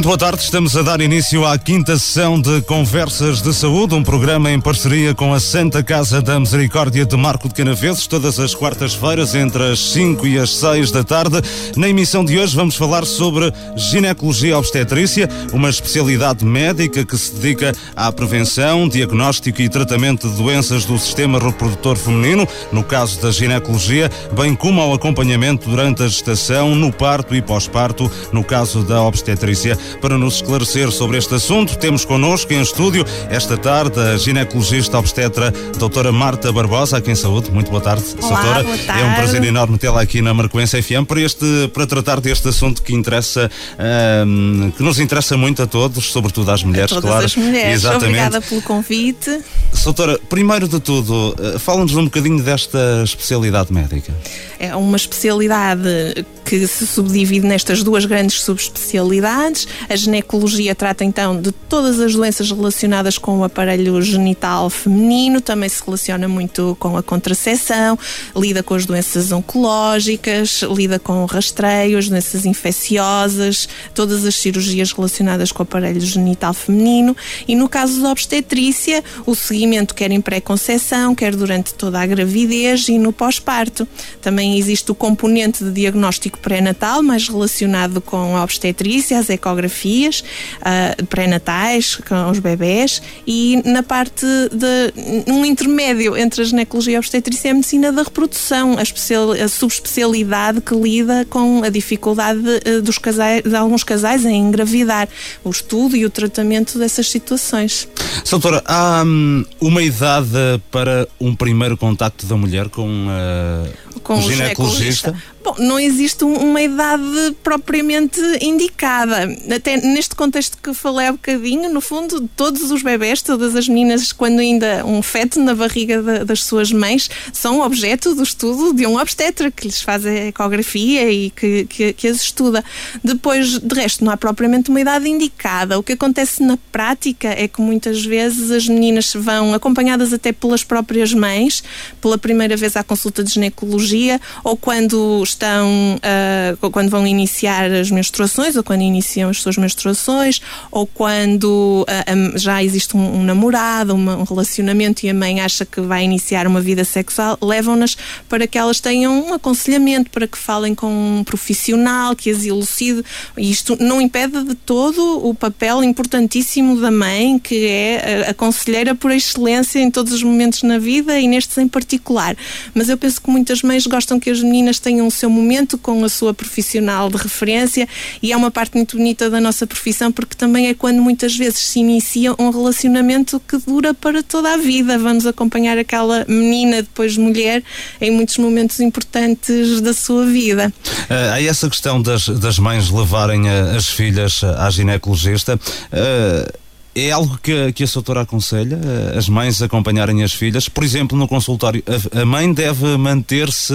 Muito boa tarde, estamos a dar início à quinta sessão de Conversas de Saúde, um programa em parceria com a Santa Casa da Misericórdia de Marco de Canaveses, todas as quartas-feiras, entre as 5 e as 6 da tarde. Na emissão de hoje vamos falar sobre ginecologia obstetrícia, uma especialidade médica que se dedica à prevenção, diagnóstico e tratamento de doenças do sistema reprodutor feminino, no caso da ginecologia, bem como ao acompanhamento durante a gestação, no parto e pós-parto, no caso da obstetrícia. Para nos esclarecer sobre este assunto, temos connosco em estúdio esta tarde a ginecologista obstetra doutora Marta Barbosa, aqui em saúde. Muito boa tarde, Olá, doutora. boa tarde. É um prazer enorme tê-la aqui na Marcoense FM para, este, para tratar deste assunto que interessa, ahm, que nos interessa muito a todos, sobretudo às mulheres, Todas claro. as mulheres. Exatamente. Obrigada pelo convite. Doutora, primeiro de tudo, eh, fala-nos um bocadinho desta especialidade médica. É uma especialidade que se subdivide nestas duas grandes subespecialidades. A ginecologia trata então de todas as doenças relacionadas com o aparelho genital feminino, também se relaciona muito com a contracepção, lida com as doenças oncológicas, lida com o rastreio, as doenças infecciosas, todas as cirurgias relacionadas com o aparelho genital feminino. E no caso da obstetrícia, o seguimento quer em pré-conceição, quer durante toda a gravidez e no pós-parto. Também existe o componente de diagnóstico pré-natal, mais relacionado com a obstetrícia, as ecografias ah, pré-natais, com os bebés, e na parte de um intermédio entre a ginecologia e a obstetrícia é a medicina da reprodução, a, especial, a subespecialidade que lida com a dificuldade eh, dos casais, de alguns casais em engravidar, o estudo e o tratamento dessas situações. Doutora, há hum, uma idade para um primeiro contacto da mulher com, eh, com o ginecologista? Bom, não existe um- uma idade propriamente indicada. Até neste contexto que falei há bocadinho, no fundo, todos os bebés, todas as meninas, quando ainda um feto na barriga da- das suas mães, são objeto do estudo de um obstetra que lhes faz a ecografia e que, que, que as estuda. Depois, de resto, não há propriamente uma idade indicada. O que acontece na prática é que muitas vezes as meninas vão acompanhadas até pelas próprias mães, pela primeira vez à consulta de ginecologia, ou quando estão, ou quando vão iniciar as menstruações, ou quando iniciam as suas menstruações, ou quando ah, já existe um, um namorado, uma- um relacionamento e a mãe acha que vai iniciar uma vida sexual, levam-nas para que elas tenham um aconselhamento, para que falem com um profissional, que as elucide. Isto não impede de todo o papel importantíssimo da mãe, que é a, a conselheira por excelência em todos os momentos na vida e nestes em particular. Mas eu penso que muitas mães gostam que as meninas tenham seu momento com a sua profissional de referência e é uma parte muito bonita da nossa profissão porque também é quando muitas vezes se inicia um relacionamento que dura para toda a vida. Vamos acompanhar aquela menina, depois mulher, em muitos momentos importantes da sua vida. Eh, há essa questão das, das mães levarem eh, as filhas eh, à ginecologista. Eh, é algo que, que a doutora aconselha, eh, as mães acompanharem as filhas? Por exemplo, no consultório, a, a mãe deve manter-se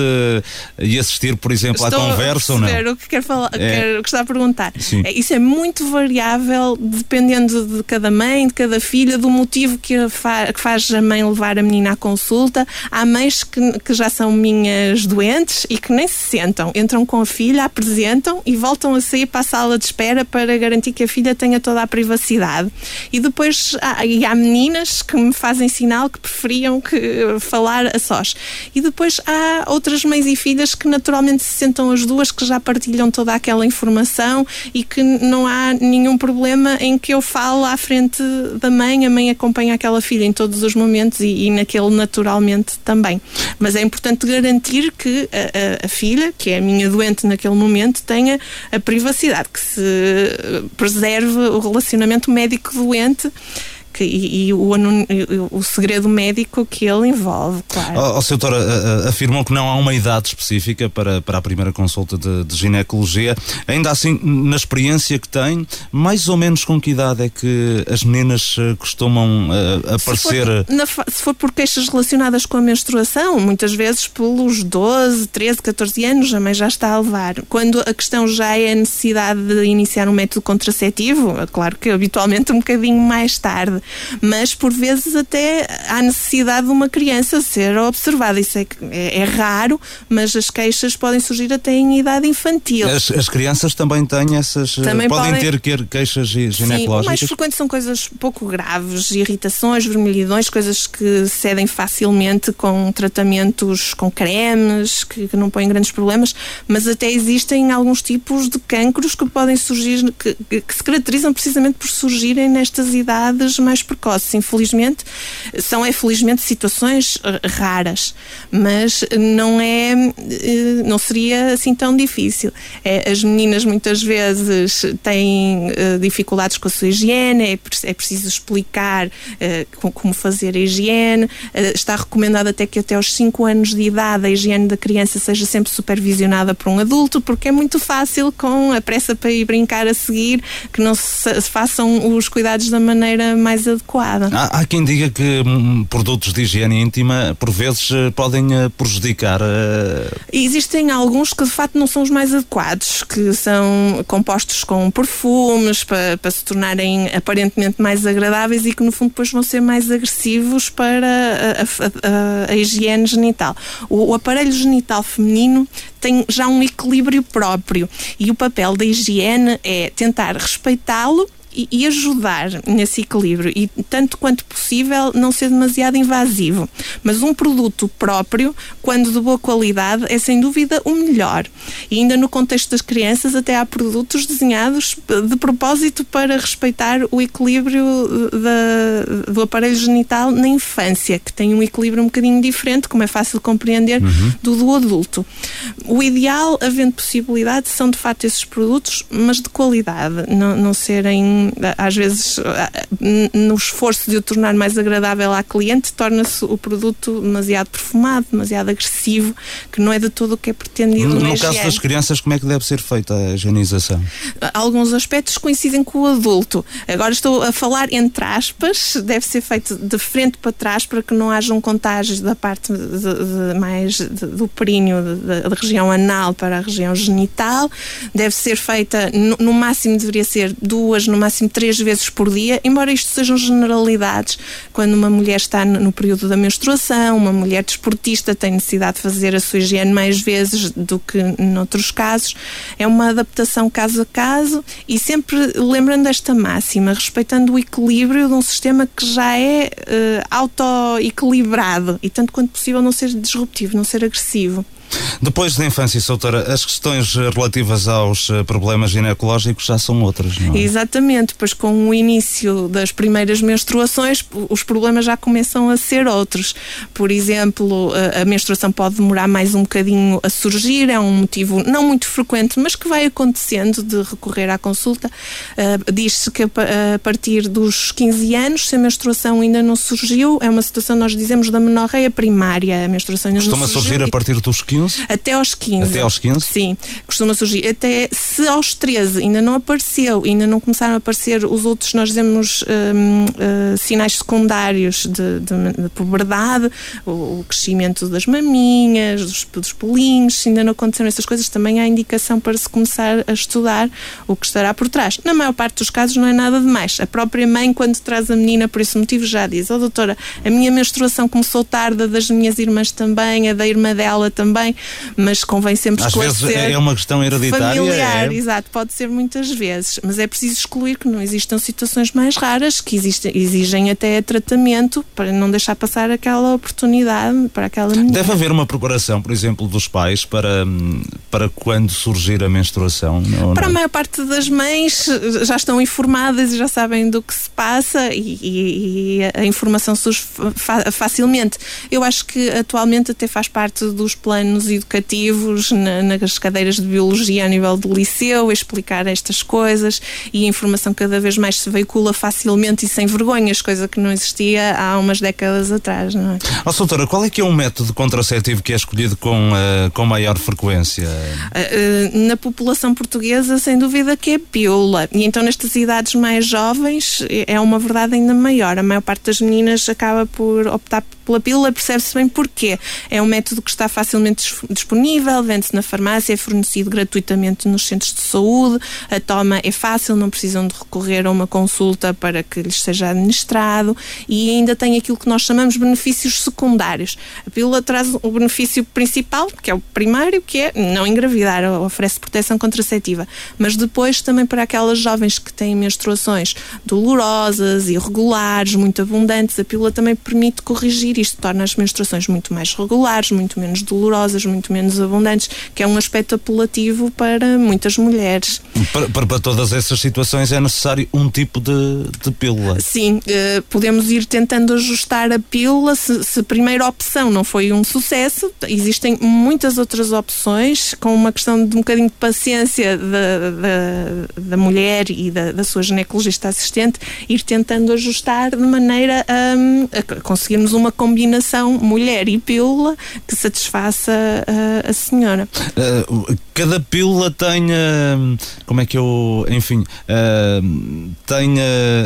e assistir, por exemplo, à Estou conversa a ou não? o que quer falar, É. quer- o que está a perguntar. Sim. É, Isso é muito variável dependendo de cada mãe, de cada filha, do motivo que, a fa- que faz a mãe levar a menina à consulta. Há mães que, que já são minhas doentes e que nem se sentam, entram com a filha, apresentam e voltam a sair para a sala de espera para garantir que a filha tenha toda a privacidade. E depois há, e há meninas que me fazem sinal que preferiam que falar a sós. E depois há outras mães e filhas que naturalmente se sentam as duas, que já partilham toda aquela informação e que não há nenhum problema em que eu falo à frente da mãe, a mãe acompanha aquela filha em todos os momentos e, e naquele naturalmente também. Mas é importante garantir que a, a- a filha, que é a minha doente naquele momento, tenha a privacidade, que se preserve o relacionamento médico-doente diariamente que- e, e o, o- segredo médico que ele envolve, claro. O, o doutora eh, afirmou que não há uma idade específica para, para a primeira consulta de, de ginecologia. Ainda assim, na experiência que tem, mais ou menos com que idade é que as meninas eh, costumam eh, aparecer? Se for, na se for por queixas relacionadas com a menstruação, muitas vezes pelos 12, 13, 14 anos, a mãe já está a levar. Quando a questão já é a necessidade de iniciar um método contraceptivo, é claro que habitualmente um bocadinho mais tarde. Mas, por vezes, até há necessidade de uma criança ser observada. Isso é, é, é raro, mas as queixas podem surgir até em idade infantil. As, as crianças também têm essas. Também podem, podem ter queixas ginecológicas? Sim, o mais frequente são coisas pouco graves, irritações, vermelhidões, coisas que cedem facilmente com tratamentos com cremes, que, que não põem grandes problemas, mas até existem alguns tipos de cancros que podem surgir, que, que se caracterizam precisamente por surgirem nestas idades mais precoces. Infelizmente, são, infelizmente, situações eh, raras, mas não é, eh, não seria assim tão difícil. É, as meninas muitas vezes têm uh, dificuldades com a sua higiene, é, é preciso explicar uh, como fazer a higiene, uh, está recomendado até que até aos 5 anos de idade a higiene da criança seja sempre supervisionada por um adulto, porque é muito fácil com a pressa para ir brincar a seguir que não se façam os cuidados da maneira mais adequada. Há, há quem diga que hum, produtos de higiene íntima por vezes podem prejudicar. Existem alguns que de facto não são os mais adequados, que são compostos com perfumes para, para se tornarem aparentemente mais agradáveis e que no fundo depois vão ser mais agressivos para a, a, a, a higiene genital. O, o aparelho genital feminino tem já um equilíbrio próprio e o papel da higiene é tentar respeitá-lo e, e ajudar nesse equilíbrio e, tanto quanto possível, não ser demasiado invasivo. Mas um produto próprio, quando de boa qualidade, é sem dúvida o melhor. E ainda no contexto das crianças, até há produtos desenhados de propósito para respeitar o equilíbrio da, do aparelho genital na infância, que tem um equilíbrio um bocadinho diferente, como é fácil compreender, uhum. do do adulto. O ideal, havendo possibilidade, são de facto esses produtos, mas de qualidade, não, não serem às vezes, no esforço de o tornar mais agradável à cliente, torna-se o produto demasiado perfumado, demasiado agressivo, que não é de todo o que é pretendido. No, no caso das crianças, como é que deve ser feita a higienização? Alguns aspectos coincidem com o adulto. Agora estou a falar entre aspas, deve ser feito de frente para trás para que não haja um contágio da parte de, de, mais de, do períneo, da região anal para a região genital. Deve ser feita, no, no máximo deveria ser duas, no máximo máximo três vezes por dia, embora isto sejam generalidades. Quando uma mulher está no período da menstruação, uma mulher desportista tem necessidade de fazer a sua higiene mais vezes do que noutros casos. É uma adaptação caso a caso e sempre lembrando esta máxima, respeitando o equilíbrio de um sistema que já é uh, auto-equilibrado e tanto quanto possível não ser disruptivo, não ser agressivo. Depois da infância solteira, as questões relativas aos eh, problemas ginecológicos já são outras, não é? Exatamente, pois com o início das primeiras menstruações, os problemas já começam a ser outros. Por exemplo, a menstruação pode demorar mais um bocadinho a surgir, é um motivo não muito frequente, mas que vai acontecendo de recorrer à consulta. Uh, Diz-se que a partir dos 15 anos, se a menstruação ainda não surgiu, é uma situação, nós dizemos, da menorreia primária. A menstruação ainda Costuma não surgiu. surgir a partir dos 15 15? Até aos 15. Até aos 15? Sim, costuma surgir. Até se aos 13 ainda não apareceu, ainda não começaram a aparecer os outros, nós dizemos, um, uh, eh, sinais secundários de, de, de puberdade, o, o, crescimento das maminhas, dos, dos pulinhos, se ainda não aconteceram essas coisas, também há indicação para se começar a estudar o que estará por trás. Na maior parte dos casos não é nada de mais. A própria mãe, quando traz a menina por esse motivo, já diz: Ó oh, doutora, a minha menstruação começou tarde, a das minhas irmãs também, a da irmã dela também também, mas convém sempre Às esclarecer. vezes é uma questão hereditária. Familiar, é... exato, pode ser muitas vezes, mas é preciso excluir que não existam situações mais raras que existem, exigem até tratamento para não deixar passar aquela oportunidade para aquela menina. Deve haver uma procuração, por exemplo, dos pais para, para quando surgir a menstruação? Para a maior parte das mães já estão informadas e já sabem do que se passa e, e, e a informação surge facilmente. Eu acho que atualmente até faz parte dos planos anos educativos na, nas cadeiras de biologia a nível do liceu, explicar estas coisas e a informação cada vez mais se veicula facilmente e sem vergonhas, coisa que não existia há umas décadas atrás, não é? Oh, doutora, qual é que é um método contraceptivo que é escolhido com, uh, com maior frequência? Uh, uh, na população portuguesa, sem dúvida que é pílula. E então nestas idades mais jovens é uma verdade ainda maior. A maior parte das meninas acaba por optar pela pílula, percebe-se bem porquê. É um método que está facilmente disponível, vende-se na farmácia, é fornecido gratuitamente nos centros de saúde, a toma é fácil, não precisam de recorrer a uma consulta para que lhes seja administrado e ainda tem aquilo que nós chamamos benefícios secundários. A pílula traz o benefício principal, que é o primário, que é não engravidar, oferece proteção contraceptiva, mas depois também para aquelas jovens que têm menstruações dolorosas, irregulares, muito abundantes, a pílula também permite corrigir isto, torna as menstruações muito mais regulares, muito menos dolorosas, muito menos abundantes, que é um aspecto apelativo para muitas mulheres. Para, para, para todas essas situações é necessário um tipo de, de pílula? Sim, eh, podemos ir tentando ajustar a pílula. Se, se a primeira opção não foi um sucesso, existem muitas outras opções, com uma questão de um bocadinho de paciência da, da, da mulher e da, da, sua ginecologista assistente, ir tentando ajustar de maneira a, a conseguirmos uma combinação mulher e pílula que satisfaça a, a senhora. Uh, cada pílula tem, uh, como é que eu, enfim, uh, tem,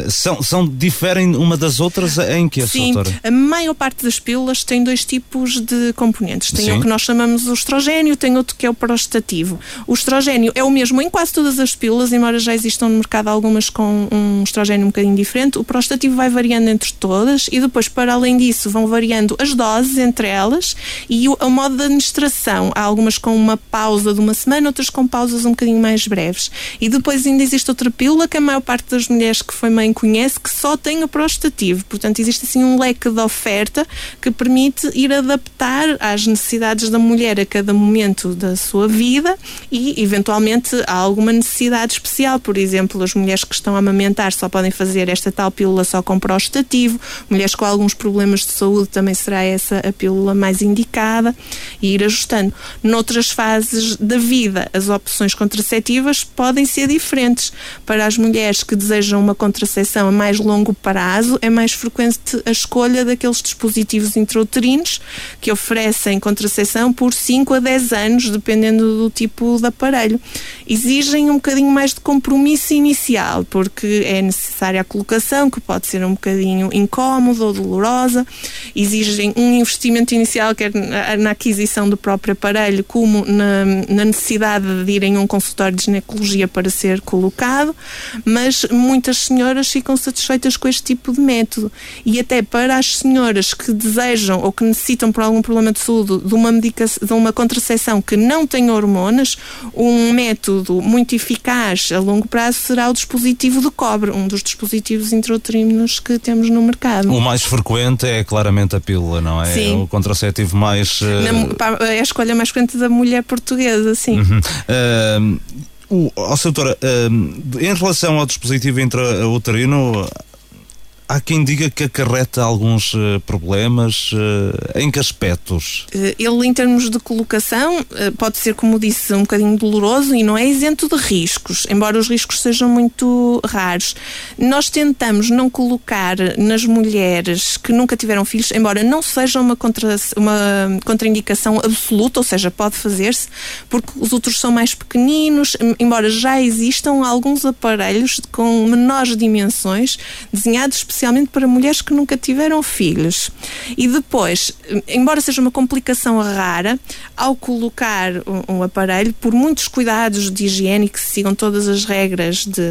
são, são, diferem uma das outras em que, Sim, doutora? a maior parte das pílulas tem dois tipos de componentes. Tem Sim. o que nós chamamos o estrogênio, tem outro que é o prostativo. O estrogênio é o mesmo em quase todas as pílulas, embora já existam no mercado algumas com um estrogênio um bocadinho diferente. O prostativo vai variando entre todas e depois, para além disso, vão variando as doses entre elas e o, o modo de administração. Há algumas com uma pausa de uma semana, outras com pausas um bocadinho mais breves. E depois ainda existe outra pílula que a maior parte das mulheres que foi mãe conhece que só tem o prostativo. Portanto, existe assim um leque de oferta que permite ir adaptar às necessidades da mulher a cada momento da sua vida e, eventualmente, há alguma necessidade especial. Por exemplo, as mulheres que estão a amamentar só podem fazer esta tal pílula só com prostativo, mulheres com alguns problemas de saúde também será essa a pílula mais indicada e ir ajustando. Noutras fases da vida, as opções contraceptivas podem ser diferentes. Para as mulheres que desejam uma contracepção a mais longo prazo, é mais frequente a escolha daqueles dispositivos intrauterinos que oferecem contracepção por 5 a 10 anos, dependendo do tipo de aparelho. Exigem um bocadinho mais de compromisso inicial, porque é necessária a colocação, que pode ser um bocadinho incómoda ou dolorosa. Exigem um investimento inicial, quer na aquisição do próprio aparelho, como na, na necessidade de irem a um consultório de ginecologia para ser colocado, mas muitas senhoras ficam satisfeitas com este tipo de método. E até para as senhoras que desejam ou que necessitam por algum problema de saúde de uma, medicação, de uma contracepção que não tem hormonas, um método muito eficaz a longo prazo será o dispositivo de cobre, um dos dispositivos intrauterinos que temos no mercado. O mais frequente é claramente a pílula, não é? Sim. O contraceptivo mais. Uh... é a escolha mais frequente da mulher portuguesa, sim. Uhum. Uh... O, oh, doutora, em relação ao dispositivo intrauterino, há quem diga que acarreta alguns uh, problemas. Uh, em que aspectos? Uh, ele, em termos de colocação, pode ser, como disse, um bocadinho doloroso e não é isento de riscos, embora os riscos sejam muito raros. Nós tentamos não colocar nas mulheres que nunca tiveram filhos, embora não seja uma, contra, uma contraindicação absoluta, ou seja, pode fazer-se, porque os outros são mais pequeninos, embora já existam alguns aparelhos com menores dimensões, desenhados especialmente para mulheres que nunca tiveram filhos. E depois, embora seja uma complicação rara, ao colocar um, um aparelho, por muitos cuidados de higiene que sigam todas as regras de,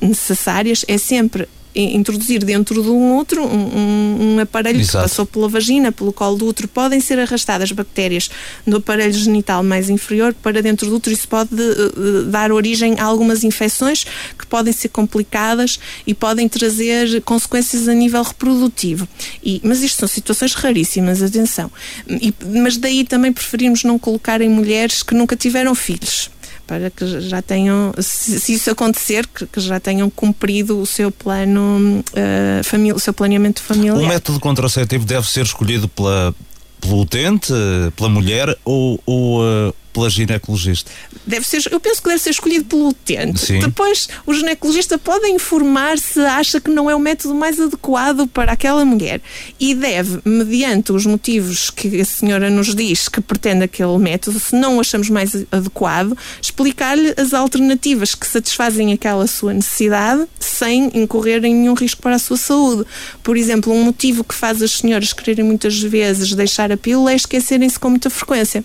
necessárias, é sempre introduzir dentro de um útero um, um aparelho Exato. que passou pela vagina, pelo colo do útero, podem ser arrastadas bactérias do aparelho genital mais inferior para dentro do útero. Isso pode uh, dar origem a algumas infecções que podem ser complicadas e podem trazer consequências a nível reprodutivo. E, mas isto são situações raríssimas, atenção. E, mas daí também preferimos não colocar em mulheres que nunca tiveram filhos para que já tenham, se, se isso acontecer, que, que, já tenham cumprido o seu plano, uh, o seu planeamento familiar. O método contraceptivo deve ser escolhido pela, pelo utente, pela mulher ou, ou uh, pela ginecologista? Deve ser, eu penso que deve ser escolhido pelo utente. Sim. Depois, o ginecologista pode informar se acha que não é o método mais adequado para aquela mulher e deve, mediante os motivos que a senhora nos diz que pretende aquele método, se não o achamos mais adequado, explicar-lhe as alternativas que satisfazem aquela sua necessidade sem incorrer em nenhum risco para a sua saúde. Por exemplo, um motivo que faz as senhoras quererem muitas vezes deixar a pílula é esquecerem-se com muita frequência,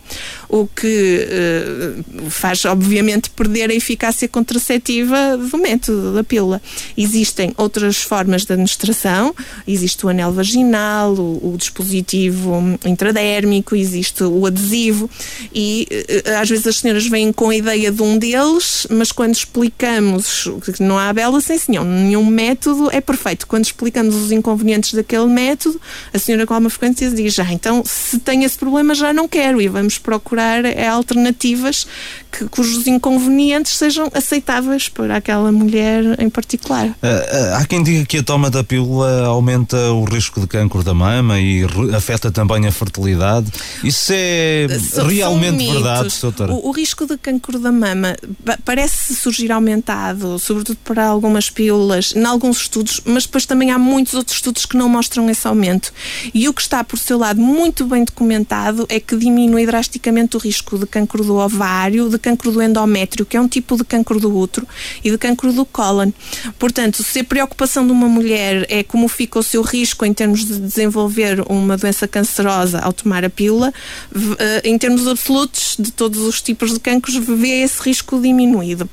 o que uh, faz, obviamente, perder a eficácia contraceptiva do método da pílula. Existem outras formas de administração, existe o anel vaginal, o, o dispositivo intradérmico, existe o adesivo e uh, às vezes as senhoras vêm com a ideia de um deles, mas quando explicamos que não há bela sem senhor, nenhum método é perfeito. Quando explicamos os inconvenientes daquele método, a senhora com alguma frequência diz, já, ah, então se tem esse problema já não quero e vamos procurar é, alternativas que, cujos inconvenientes sejam aceitáveis para aquela mulher em particular. Uh, uh, há quem diga que a toma da pílula aumenta o risco de cancro da mama e afeta também a fertilidade. Isso é realmente verdade, doutora? O, o risco de cancro da mama parece surgir aumentado, sobretudo para algumas pílulas, em alguns estudos, mas depois também há muitos outros estudos que não mostram esse aumento. E o que está, por seu lado, muito bem documentado é que diminui drasticamente o risco de cancro do ovário, de cancro do endométrio, que é um tipo de cancro do útero, e de cancro do cólon. Portanto, se a preocupação de uma mulher é como fica o seu risco em termos de desenvolver uma doença cancerosa ao tomar a pílula, eh, em termos absolutos de todos os tipos de cancros, vê esse risco diminuído.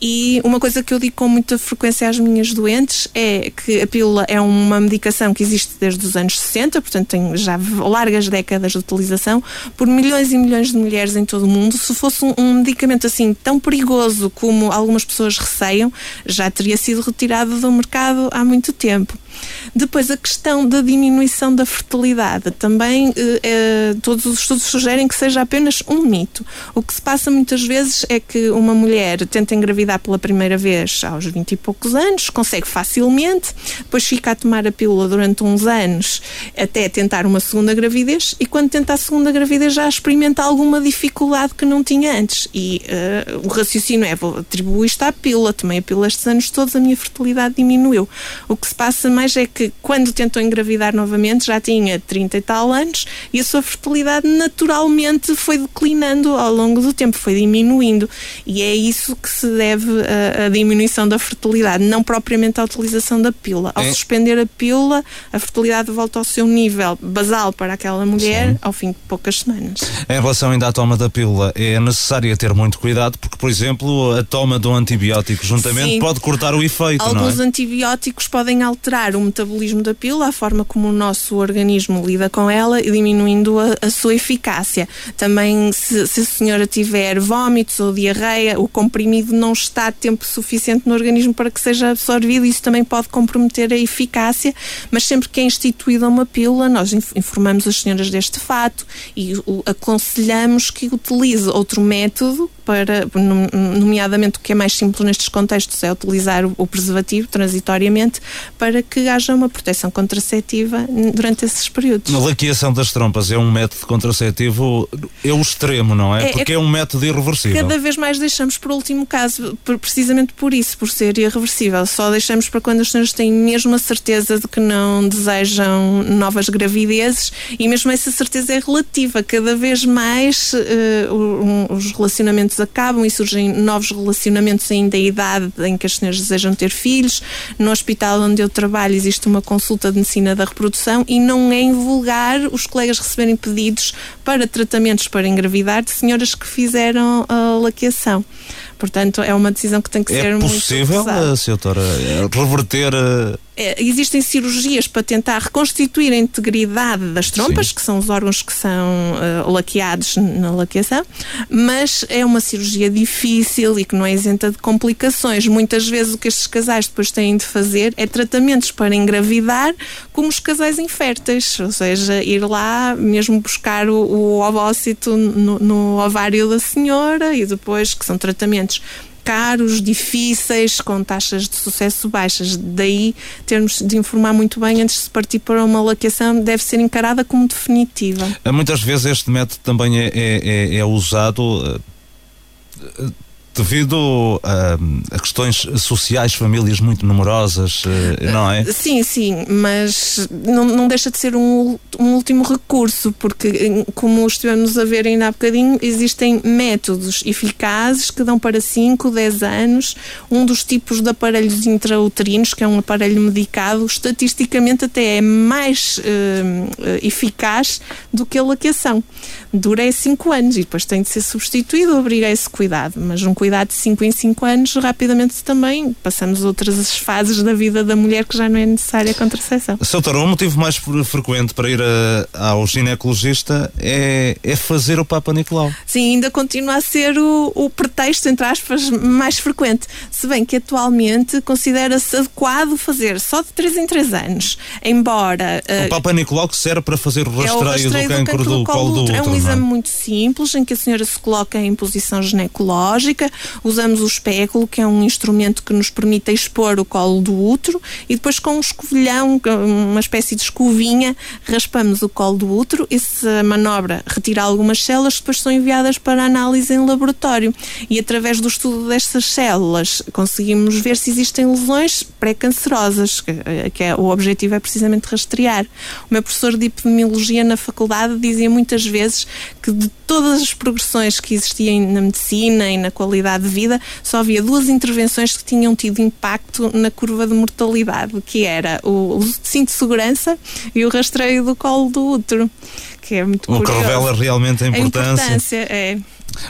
E uma coisa que eu digo com muita frequência às minhas doentes é que a pílula é uma medicação que existe desde os anos 60, portanto tem já largas décadas de utilização por milhões e milhões de mulheres em todo o mundo. Se fosse um, um medicamento assim tão perigoso como algumas pessoas receiam, já teria sido retirado do mercado há muito tempo. Depois, a questão da diminuição da fertilidade. Também eh, eh, todos os estudos sugerem que seja apenas um mito. O que se passa muitas vezes é que uma mulher tenta engravidar pela primeira vez aos 20 e poucos anos, consegue facilmente, depois fica a tomar a pílula durante uns anos até tentar uma segunda gravidez e quando tenta a segunda gravidez já experimenta alguma dificuldade que não tinha antes. E uh, o raciocínio é: vou atribuir isto à pílula, tomei a pílula estes anos todos, a minha fertilidade diminuiu. O que se passa mais é que quando tentou engravidar novamente já tinha 30 e tal anos e a sua fertilidade naturalmente foi declinando ao longo do tempo, foi diminuindo. E é isso que se deve à diminuição da fertilidade, não propriamente à utilização da pílula. Ao é. suspender a pílula, a fertilidade volta ao seu nível basal para aquela mulher Sim. ao fim de poucas semanas. Em relação ainda à toma da pílula, é necessário ter muito cuidado porque, por exemplo, a toma de um antibiótico juntamente Sim. pode cortar o efeito. Alguns é? antibióticos podem alterar o metabolismo da pílula, a forma como o nosso organismo lida com ela e diminuindo a, a sua eficácia. Também, se, se, a senhora tiver vômitos ou diarreia, o comprimido não está tempo suficiente no organismo para que seja absorvido, isso também pode comprometer a eficácia, mas sempre que é instituída uma pílula, nós informamos as senhoras deste fato e o, aconselhamos que utilize outro método para, nomeadamente o que é mais simples nestes contextos é utilizar o preservativo transitoriamente para que haja uma proteção contraceptiva durante esses períodos. A laqueação das trompas é um método contraceptivo, é o extremo, não é? é Porque é, é um método irreversível. Cada vez mais deixamos por último caso, precisamente por isso, por ser irreversível. Só deixamos para quando as senhoras têm mesmo a certeza de que não desejam novas gravidezes e mesmo essa certeza é relativa. Cada vez mais uh, os relacionamentos acabam e surgem novos relacionamentos ainda em idade em que as senhoras desejam ter filhos. No hospital onde eu trabalho existe uma consulta de medicina da reprodução e não é invulgar os colegas receberem pedidos para tratamentos para engravidar de senhoras que fizeram a laqueação. Portanto, é uma decisão que tem que é ser muito. É possível, doutora, reverter é, existem cirurgias para tentar reconstituir a integridade das trompas, Sim. que são os órgãos que são uh, laqueados na laqueação, mas é uma cirurgia difícil e que não é isenta de complicações. Muitas vezes o que estes casais depois têm de fazer é tratamentos para engravidar como os casais inférteis, ou seja, ir lá mesmo buscar o, o ovócito no, no ovário da senhora e depois que são tratamentos caros, difíceis, com taxas de sucesso baixas. Daí termos de informar muito bem antes de se partir para uma laqueação, deve ser encarada como definitiva. Muitas vezes este método também é, é, é, é usado eh, devido a, a, questões sociais, famílias muito numerosas, eh, não é? Sim, sim, mas não, não deixa de ser um, um último recurso, porque, como estivemos a ver ainda há bocadinho, existem métodos eficazes que dão para 5, 10 anos. Um dos tipos de aparelhos intrauterinos, que é um aparelho medicado, estatisticamente até é mais eficaz do que a laqueação. Dura 5 é anos e depois tem de ser substituído, obriga esse cuidado, mas um cuidado de 5 em 5 anos, rapidamente também passamos outras fases da vida da mulher que já não é necessária a contracepção. Doutor, um motivo mais frequente para ir a, ao ginecologista é, é fazer o Papa Nicolau. Sim, ainda continua a ser o, o pretexto, entre aspas, mais frequente. Se bem que atualmente considera-se adequado fazer só de 3 em 3 anos. Embora. O uh, Papa Nicolau que serve para fazer o rastreio, é o rastreio do, cancro do, do, do colo do útero. É um é? exame muito simples em que a senhora se coloca em posição ginecológica, usamos o espéculo, que é um instrumento que nos permite expor o colo do útero, e depois com um escovilhão, uma espécie de escovinha, raspamos o colo do útero. Essa manobra retira algumas células que depois são enviadas para análise em laboratório. E através do estudo destas células conseguimos ver se existem lesões pré-cancerosas, que, que é, o objetivo é precisamente rastrear. O meu professor de epidemiologia na faculdade dizia muitas vezes que de todas as progressões que existiam na medicina e na qualidade de vida, só havia duas intervenções que tinham tido impacto na curva de mortalidade, que era o uso de cinto de segurança e o rastreio do colo do útero, que é muito o curioso. que revela realmente a importância. A importância, é.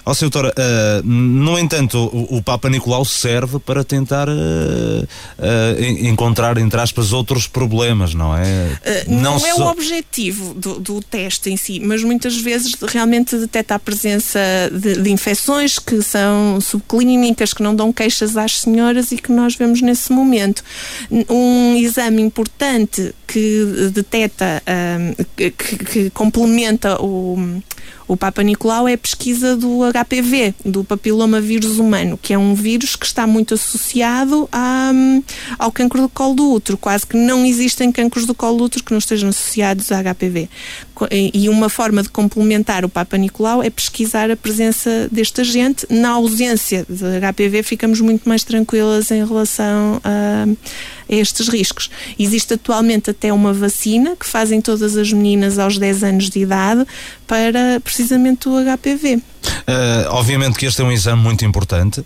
Ó, oh, doutora, uh, no entanto, o, o, Papa Nicolau serve para tentar uh, uh, encontrar, entre aspas, outros problemas, não é? não, não é o objetivo do, do, teste em si, mas muitas vezes realmente detecta a presença de, de, infecções que são subclínicas, que não dão queixas às senhoras e que nós vemos nesse momento. Um exame importante que detecta, que, que complementa o o Papa Nicolau é a pesquisa do HPV, do papiloma vírus humano, que é um vírus que está muito associado a, ao cancro do colo do útero. Quase que não existem cancros do colo do útero que não estejam associados a HPV. E uma forma de complementar o Papa Nicolau é pesquisar a presença deste agente. Na ausência de HPV, ficamos muito mais tranquilas em relação a, a estes riscos. Existe atualmente até uma vacina que fazem todas as meninas aos 10 anos de idade para precisamente o HPV. Uh, obviamente que este é um exame muito importante, uh,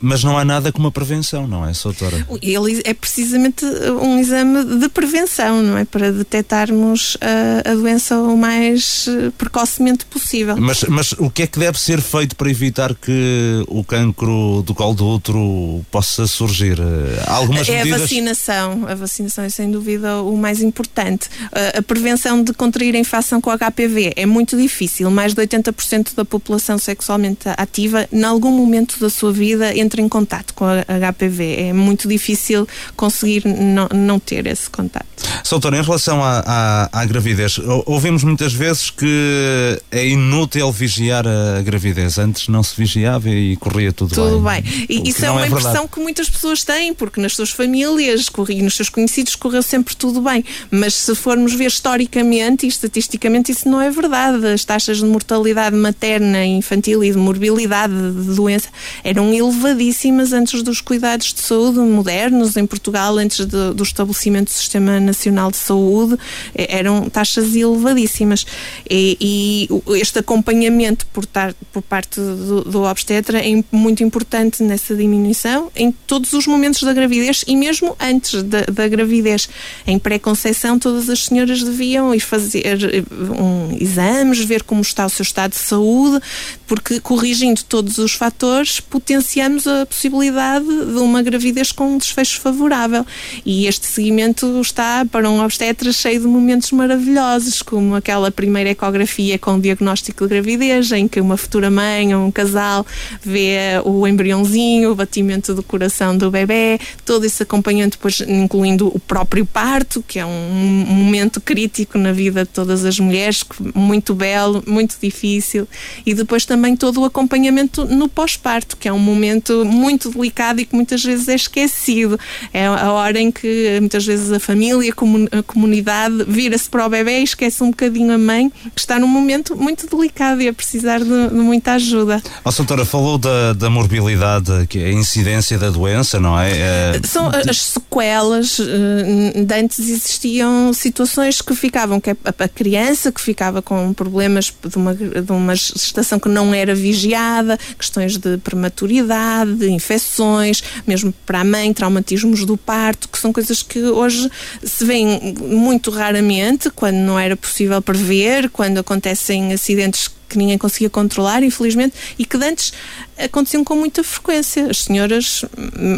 mas não há nada como a prevenção, não é, doutora? Ele é precisamente um exame de prevenção, não é? Para detectarmos a, a doença o mais precocemente possível. Mas, mas o que é que deve ser feito para evitar que o cancro do colo do útero possa surgir? Há algumas é medidas... a vacinação. A vacinação é sem dúvida o mais importante. A, a prevenção de contrair a infecção com HPV é muito difícil. Mais de 80% da população população sexualmente ativa, em algum momento da sua vida, entra em contato com a HPV. É muito difícil conseguir não, não ter esse contato. Soutor, em relação à, à, à, gravidez, ouvimos muitas vezes que é inútil vigiar a gravidez. Antes não se vigiava e corria tudo, tudo bem. bem. E isso é uma é impressão que muitas pessoas têm, porque nas suas famílias e nos seus conhecidos correu sempre tudo bem. Mas se formos ver historicamente e estatisticamente, isso não é verdade. As taxas de mortalidade materna infantil e de morbilidade de doença eram elevadíssimas antes dos cuidados de saúde modernos em Portugal, antes de, do estabelecimento do Sistema Nacional de Saúde, eram taxas elevadíssimas. E, e este acompanhamento por, tar, por parte do, do obstetra é muito importante nessa diminuição em todos os momentos da gravidez e mesmo antes da, da gravidez. Em pré-conceição, todas as senhoras deviam ir fazer um, exames, ver como está o seu estado de saúde, porque corrigindo todos os fatores, potenciamos a possibilidade de uma gravidez com um desfecho favorável. E este seguimento está para um obstetra cheio de momentos maravilhosos, como aquela primeira ecografia com diagnóstico de gravidez, em que uma futura mãe ou um casal vê o embriãozinho, o batimento do coração do bebê, todo esse acompanhamento, depois incluindo o próprio parto, que é um momento crítico na vida de todas as mulheres, muito belo, muito difícil. E depois também todo o acompanhamento no pós-parto, que é um momento muito delicado e que muitas vezes é esquecido. É a hora em que muitas vezes a família, a comunidade vira-se para o bebê e esquece um bocadinho a mãe, que está num momento muito delicado e a precisar de, de muita ajuda. A doutora falou da, da morbilidade, que é a incidência da doença, não é? é... São as sequelas. Eh, de antes existiam situações que ficavam, que a criança que ficava com problemas de uma, de uma gestação que não era vigiada, questões de prematuridade, de infecções, mesmo para a mãe, traumatismos do parto, que são coisas que hoje se veem muito raramente, quando não era possível prever, quando acontecem acidentes que ninguém conseguia controlar, infelizmente, e que antes aconteciam com muita frequência. As senhoras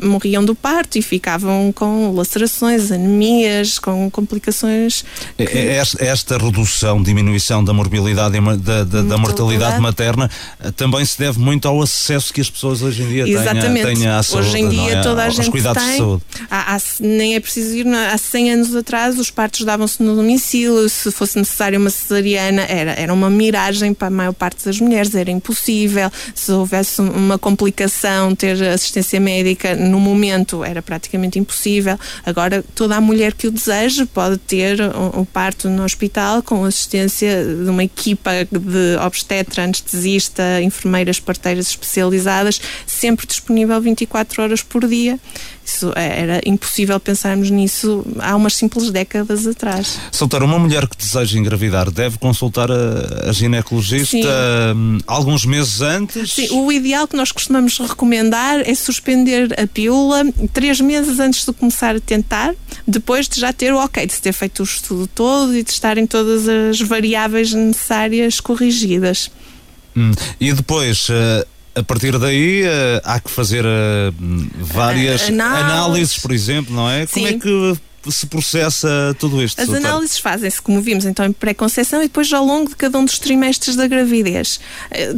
morriam do parto e ficavam com lacerações, anemias, com complicações. Que... Esta, esta, redução, diminuição da morbilidade e da, da, da mortalidade materna eh, também se deve muito ao acesso que as pessoas hoje em dia Exatamente. têm, à saúde. Hoje em dia é? toda a gente cuidados tem. De saúde. Há, há, nem é preciso ir, há 100 anos atrás os partos davam-se no domicílio, se fosse necessário uma cesariana era, era uma miragem para a maior parte das mulheres, era impossível. Se houvesse uma complicação, ter assistência médica no momento era praticamente impossível. Agora, toda a mulher que o deseja pode ter o, o parto no hospital com assistência de uma equipa de obstetra, anestesista, enfermeiras, parteiras especializadas, sempre disponível 24 horas por dia. Isso é, era impossível pensarmos nisso há umas simples décadas atrás. Soltar uma mulher que deseja engravidar deve consultar a, a ginecologista um, alguns meses antes? Sim, o ideal que nós costumamos recomendar é suspender a pílula três meses antes de começar a tentar, depois de já ter o ok, de se ter feito o estudo todo e de estarem todas as variáveis necessárias corrigidas. Hum, e depois. Uh a partir daí uh, há que fazer uh, várias análises, por exemplo, não é? Sim. Como é que se processa tudo isto? As análises fazem-se, como vimos, então em pré-conceição e depois ao longo de cada um dos trimestres da gravidez. Eh,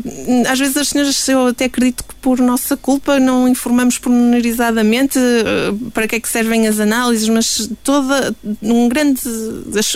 às vezes as senhoras, eu até acredito que por nossa culpa não informamos pormenorizadamente eh, para que é que servem as análises, mas toda, um grande,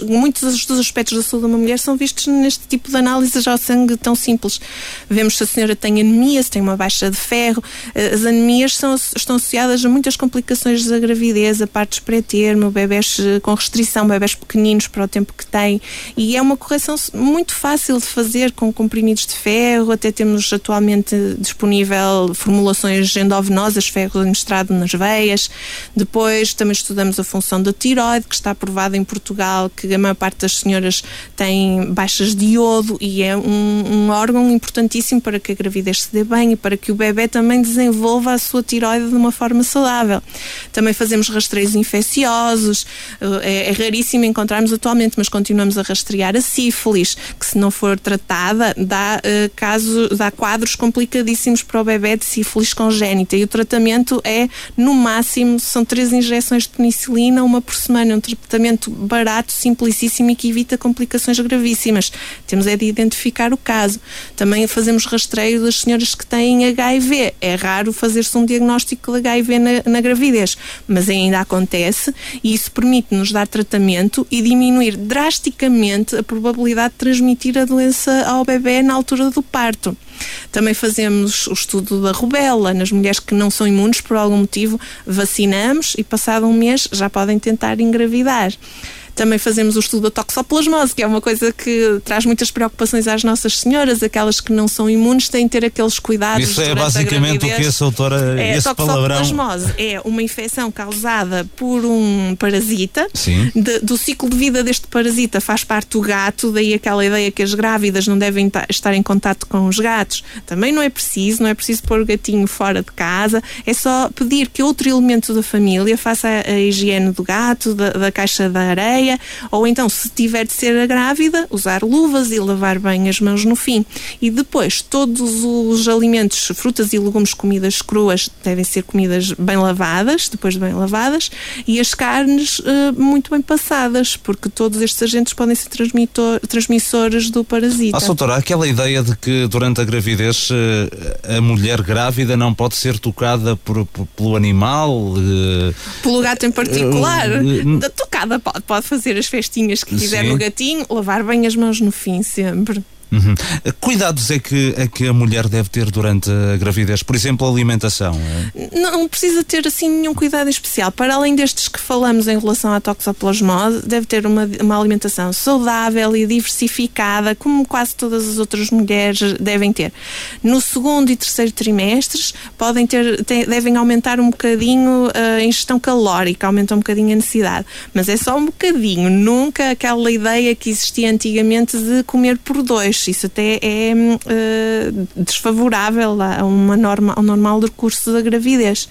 muitos dos aspectos da saúde de uma mulher são vistos neste tipo de análises ao sangue tão simples. Vemos se a senhora tem anemia, se tem uma baixa de ferro. Eh, as anemias são, estão associadas a muitas complicações da gravidez, a partes pré-termo, bebés eh, com restrição, bebés pequeninos para o tempo que têm. E é uma correção muito fácil de fazer com comprimidos de ferro, até temos atualmente disponível formulações endovenosas, ferro administrado nas veias. Depois também estudamos a função da tiroide, que está aprovada em Portugal, que a maior parte das senhoras tem baixas de iodo e é um, um órgão importantíssimo para que a gravidez se dê bem e para que o bebê também desenvolva a sua tiroide de uma forma saudável. Também fazemos rastreios infecciosos, casos, eh, é, é raríssimo encontrarmos atualmente, mas continuamos a rastrear a sífilis, que se não for tratada, dá, caso, dá quadros complicadíssimos para o bebê de sífilis congénita. E o tratamento é, no máximo, são três injeções de penicilina, uma por semana. É um tratamento barato, simplicíssimo e que evita complicações gravíssimas. Temos é de identificar o caso. Também fazemos rastreio das senhoras que têm HIV. É raro fazer-se um diagnóstico de HIV na, na gravidez, mas ainda acontece e isso permite-nos dar tratamento e diminuir drasticamente a probabilidade de transmitir a doença ao bebê na altura do parto. Também fazemos o estudo da rubela nas mulheres que não são imunes por algum motivo, vacinamos e passado um mês já podem tentar engravidar. Também fazemos o estudo da toxoplasmose, que é uma coisa que traz muitas preocupações às nossas senhoras, aquelas que não são imunes têm de ter aqueles cuidados. Isso é basicamente o que essa autora, é, esse toxoplasmose palavrão. é uma infecção causada por um parasita. Sim. De, do ciclo de vida deste parasita faz parte o gato, daí aquela ideia que as grávidas não devem estar em contato com os gatos. Também não é preciso, não é preciso pôr o gatinho fora de casa, é só pedir que outro elemento da família faça a, a higiene do gato, da, da caixa da areia ou então, se tiver de ser a grávida, usar luvas e lavar bem as mãos no fim. E depois, todos os alimentos, frutas e legumes comidas cruas, devem ser comidas bem lavadas, depois de bem lavadas, e as carnes uh, muito bem passadas, porque todos estes agentes podem ser transmissores do parasita. Ah, doutora, aquela ideia de que durante a gravidez uh, a mulher grávida não pode ser tocada por, por pelo animal. Uh, pelo gato em particular. educada, pode, pode fazer as festinhas que quiser Sim. no gatinho, lavar bem as mãos no fim sempre. Uhum. Cuidados é que, é que a mulher deve ter durante a gravidez? Por exemplo, a alimentação? É? Não precisa ter assim nenhum cuidado especial. Para além destes que falamos em relação à toxoplasmose, deve ter uma, uma alimentação saudável e diversificada, como quase todas as outras mulheres devem ter. No segundo e terceiro trimestres, podem ter, devem aumentar um bocadinho a ingestão calórica, aumenta um bocadinho a necessidade. Mas é só um bocadinho, nunca aquela ideia que existia antigamente de comer por dois isso até é uh, desfavorável a uma norma, ao normal recurso da gravidez.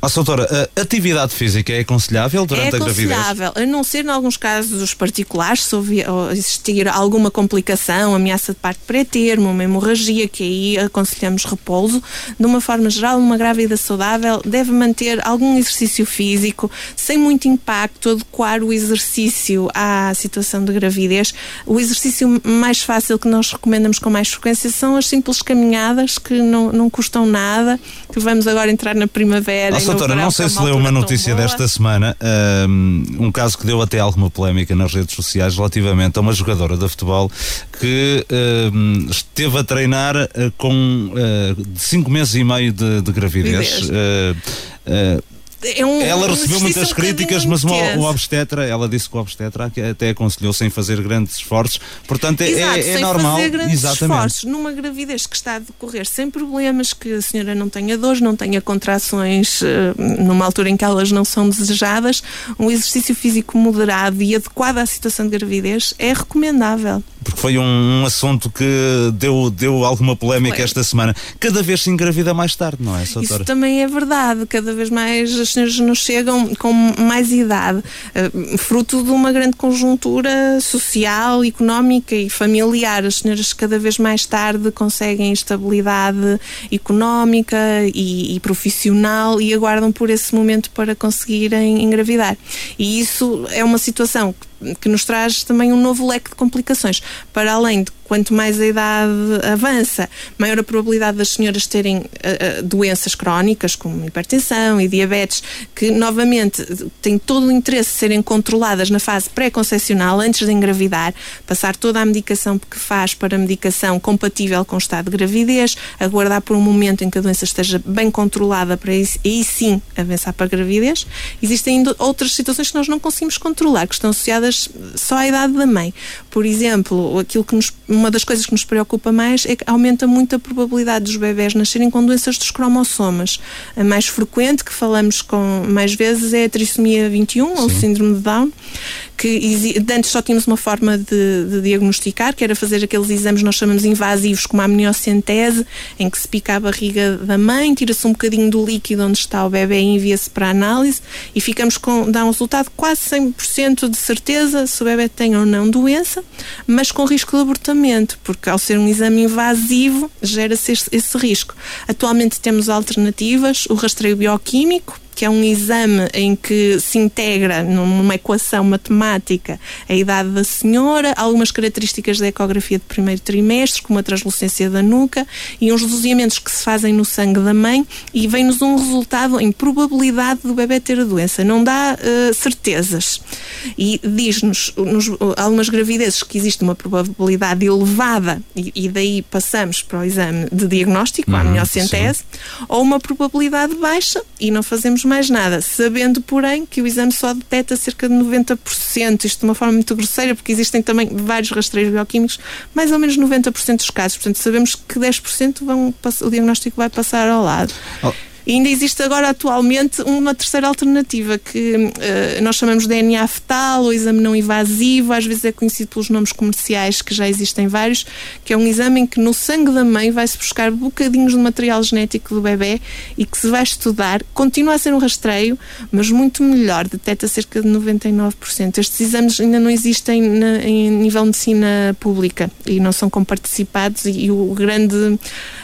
Oh, doutora, a atividade física é aconselhável durante é a gravidez? É aconselhável, a não ser em alguns casos particulares, se houver, existir alguma complicação, ameaça de parto pré-termo, uma hemorragia, que aí aconselhamos repouso. De uma forma geral, uma grávida saudável deve manter algum exercício físico, sem muito impacto, adequar o exercício à situação de gravidez. O exercício mais fácil que nós recomendamos com mais frequência são as simples caminhadas, que não, não custam nada, que vamos agora entrar na primavera nossa, doutora, não sei se leu uma notícia desta semana, um, um caso que deu até alguma polémica nas redes sociais relativamente a uma jogadora de futebol que um, esteve a treinar uh, com uh, cinco meses e meio de, de gravidez. Uh, é um, ela recebeu muitas críticas, mas o, o obstetra, ela disse que o obstetra até aconselhou sem fazer grandes esforços. Portanto, é, Exato, é, é normal. Fazer grandes Exatamente. esforços numa gravidez que está a decorrer sem problemas, que a senhora não tenha dores, não tenha contrações uh, numa altura em que elas não são desejadas, um exercício físico moderado e adequado à situação de gravidez é recomendável porque foi um, um, assunto que deu, deu alguma polémica esta semana. Cada vez se engravida mais tarde, não é? Isso também é verdade. Cada vez mais as senhoras nos chegam com mais idade, uh, fruto de uma grande conjuntura social, económica e familiar. As senhoras cada vez mais tarde conseguem estabilidade económica e, e profissional e aguardam por esse momento para conseguirem engravidar. E isso é uma situação que que nos traz também um novo leque de complicações. Para além de quanto mais a idade avança, maior a probabilidade das senhoras terem uh, doenças crónicas, como hipertensão e diabetes, que novamente têm todo o interesse de serem controladas na fase pré-concepcional, antes de engravidar, passar toda a medicação que faz para medicação compatível com o estado de gravidez, aguardar por um momento em que a doença esteja bem controlada para aí, aí sim avançar para a gravidez. Existem ainda outras situações que nós não conseguimos controlar, que estão associadas só à idade da mãe. Por exemplo, aquilo que nos uma das coisas que nos preocupa mais é que aumenta muito a probabilidade dos bebés nascerem com doenças dos cromossomas. A mais frequente, que falamos com mais vezes, é a trissomia 21, Sim. ou síndrome de Down, que antes só tínhamos uma forma de, de, diagnosticar, que era fazer aqueles exames nós chamamos invasivos, como a amniocentese, em que se pica a barriga da mãe, tira-se um bocadinho do líquido onde está o bebê e envia-se para análise e ficamos com, dá um resultado quase 100% de certeza se o bebê tem ou não doença, mas com risco de abortamento, porque ao ser um exame invasivo gera-se esse, esse risco. Atualmente temos alternativas, o rastreio bioquímico, que é um exame em que se integra numa equação matemática a idade da senhora, algumas características da ecografia de primeiro trimestre, como a translucência da nuca e uns doseamentos que se fazem no sangue da mãe e vem-nos um resultado em probabilidade do bebê ter a doença. Não dá uh, certezas. E diz-nos, algumas gravidezes, que existe uma probabilidade elevada e, e, daí passamos para o exame de diagnóstico, uhum, a amniocentese, ou uma probabilidade baixa e não fazemos mais nada, sabendo, porém, que o exame só detecta cerca de 90%, isto de uma forma muito grosseira, porque existem também vários rastreios bioquímicos, mais ou menos 90% dos casos. Portanto, sabemos que 10% vão, o diagnóstico vai passar ao lado. Oh. E ainda existe agora atualmente uma terceira alternativa que uh, nós chamamos de DNA fetal ou exame não invasivo, às vezes é conhecido pelos nomes comerciais que já existem vários, que é um exame em que no sangue da mãe vai-se buscar bocadinhos de material genético do bebê e que se vai estudar. Continua a ser um rastreio, mas muito melhor, detecta cerca de 99%. Estes exames ainda não existem na, em nível de medicina pública e não são comparticipados e, e o grande,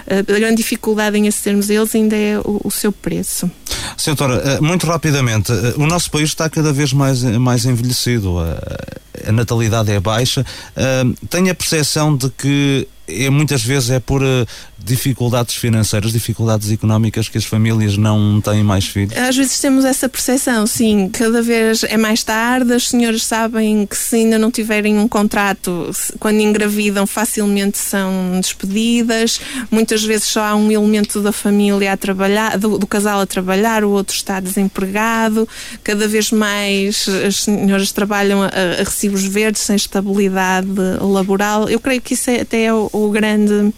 a grande dificuldade em acedermos a eles ainda é o o seu preço. Senhora, eh, muito rapidamente, eh, o nosso país está cada vez mais, mais envelhecido, a, natalidade é baixa. Eh, tem a percepção de que é, muitas vezes é por uh, dificuldades financeiras, dificuldades económicas que as famílias não têm mais filhos? Às vezes temos essa percepção, sim. Cada vez é mais tarde, as senhoras sabem que se ainda não tiverem um contrato, quando engravidam, facilmente são despedidas. Muitas vezes só há um elemento da família a trabalhar, do, do casal a trabalhar, o outro está desempregado. Cada vez mais as senhoras trabalham a, a recibos verdes, sem estabilidade laboral. Eu creio que isso é, até é o, o grande,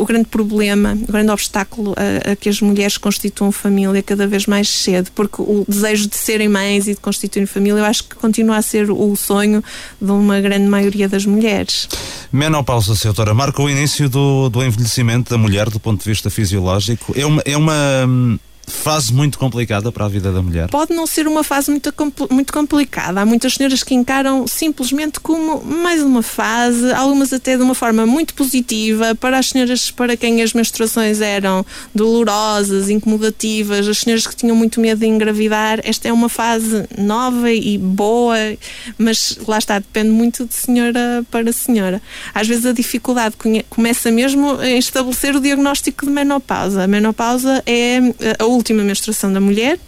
o, grande problema, o grande obstáculo a, a, que as mulheres constituam família cada vez mais cedo, porque o desejo de serem mães e de constituir família, eu acho que continua a ser o sonho de uma grande maioria das mulheres. Menopausa, doutora, marca o início do, do envelhecimento da mulher do ponto de vista fisiológico. É uma, é uma hum, fase muito complicada para a vida da mulher? Pode não ser uma fase muito, muito complicada. Há muitas senhoras que encaram simplesmente como mais uma fase, algumas até de uma forma muito positiva. Para as senhoras para quem as menstruações eram dolorosas, incomodativas, as senhoras que tinham muito medo de engravidar, esta é uma fase nova e boa, mas lá está, depende muito de senhora para senhora. Às vezes a dificuldade começa mesmo em estabelecer o diagnóstico de menopausa. A menopausa é a última menstruação da mulher,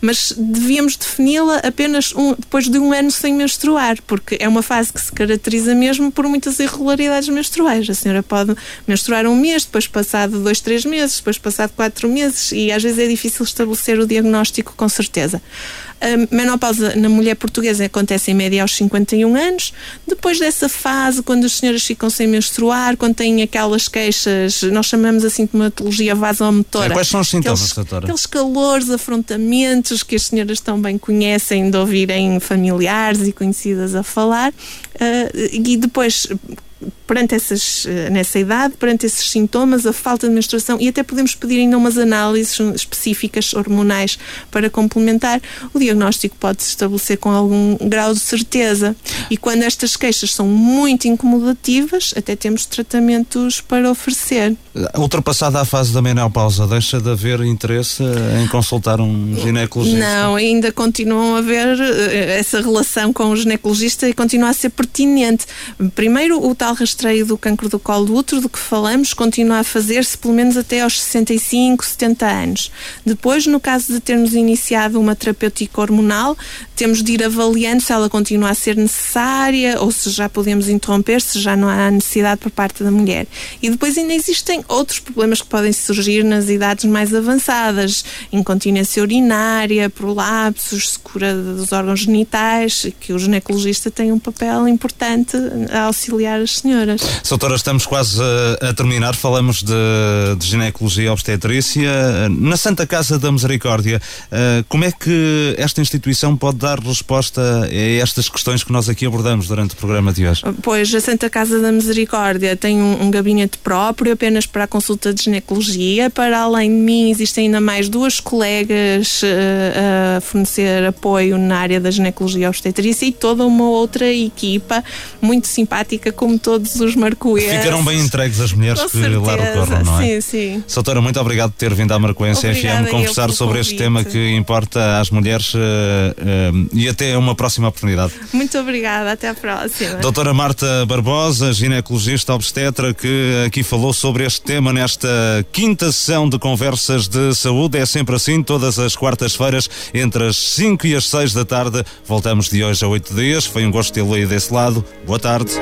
mas devíamos defini-la apenas um, depois de um ano sem menstruar, porque é uma fase que se caracteriza mesmo por muitas irregularidades menstruais. A senhora pode menstruar um mês, depois passado dois, três meses, depois passado quatro meses, e às vezes é difícil estabelecer o diagnóstico com certeza. A menopausa na mulher portuguesa acontece em média aos 51 anos. Depois dessa fase, quando as senhoras ficam sem menstruar, quando têm aquelas queixas, nós chamamos assim de patologia vasomotora. É, quais são os sintomas, aqueles, doutora? Aqueles calores, afrontamentos que as senhoras também conhecem de ouvirem familiares e conhecidas a falar. Uh, e depois perante essas, eh, nessa idade, perante esses sintomas, a falta de menstruação e até podemos pedir ainda umas análises específicas hormonais para complementar, o diagnóstico pode-se estabelecer com algum grau de certeza. E quando estas queixas são muito incomodativas, até temos tratamentos para oferecer. Ultrapassada a fase da menopausa, deixa de haver interesse em consultar um ginecologista? Não, ainda continuam a haver eh, essa relação com o ginecologista e continua a ser pertinente. Primeiro, o tal rastreio do cancro do colo do útero, do que falamos, continua a fazer-se pelo menos até aos 65, 70 anos. Depois, no caso de termos iniciado uma terapêutica hormonal, temos de ir avaliando se ela continua a ser necessária ou se já podemos interromper, se já não há necessidade por parte da mulher. E depois ainda existem outros problemas que podem surgir nas idades mais avançadas, incontinência urinária, prolapsos, secura dos órgãos genitais, que o ginecologista tem um papel importante a auxiliar as senhoras. Doutora, estamos quase a, a terminar, falamos de, de ginecologia e obstetrícia. Na Santa Casa da Misericórdia, uh, como é que esta instituição pode dar resposta a estas questões que nós aqui abordamos durante o programa de hoje? Pois, a Santa Casa da Misericórdia tem um, um gabinete próprio apenas para a consulta de ginecologia. Para além de mim, existem ainda mais duas colegas uh, a fornecer apoio na área da ginecologia e obstetrícia e toda uma outra equipa muito simpática, como todos os marcoenses. Ficaram bem entregues as mulheres Com que certeza. lá recorram, não é? Sim, sim. Soutora, muito obrigado por ter vindo à Marcoense FM conversar sobre este tema que importa às mulheres uh, uh, e até uma próxima oportunidade. Muito obrigada, até à próxima. Doutora Marta Barbosa, ginecologista obstetra, que aqui falou sobre este tema nesta quinta sessão de conversas de saúde. É sempre assim, todas as quartas-feiras, entre as 5 e as 6 da tarde. Voltamos de hoje a 8 dias. Foi um gosto tê-lo aí desse lado. Boa tarde.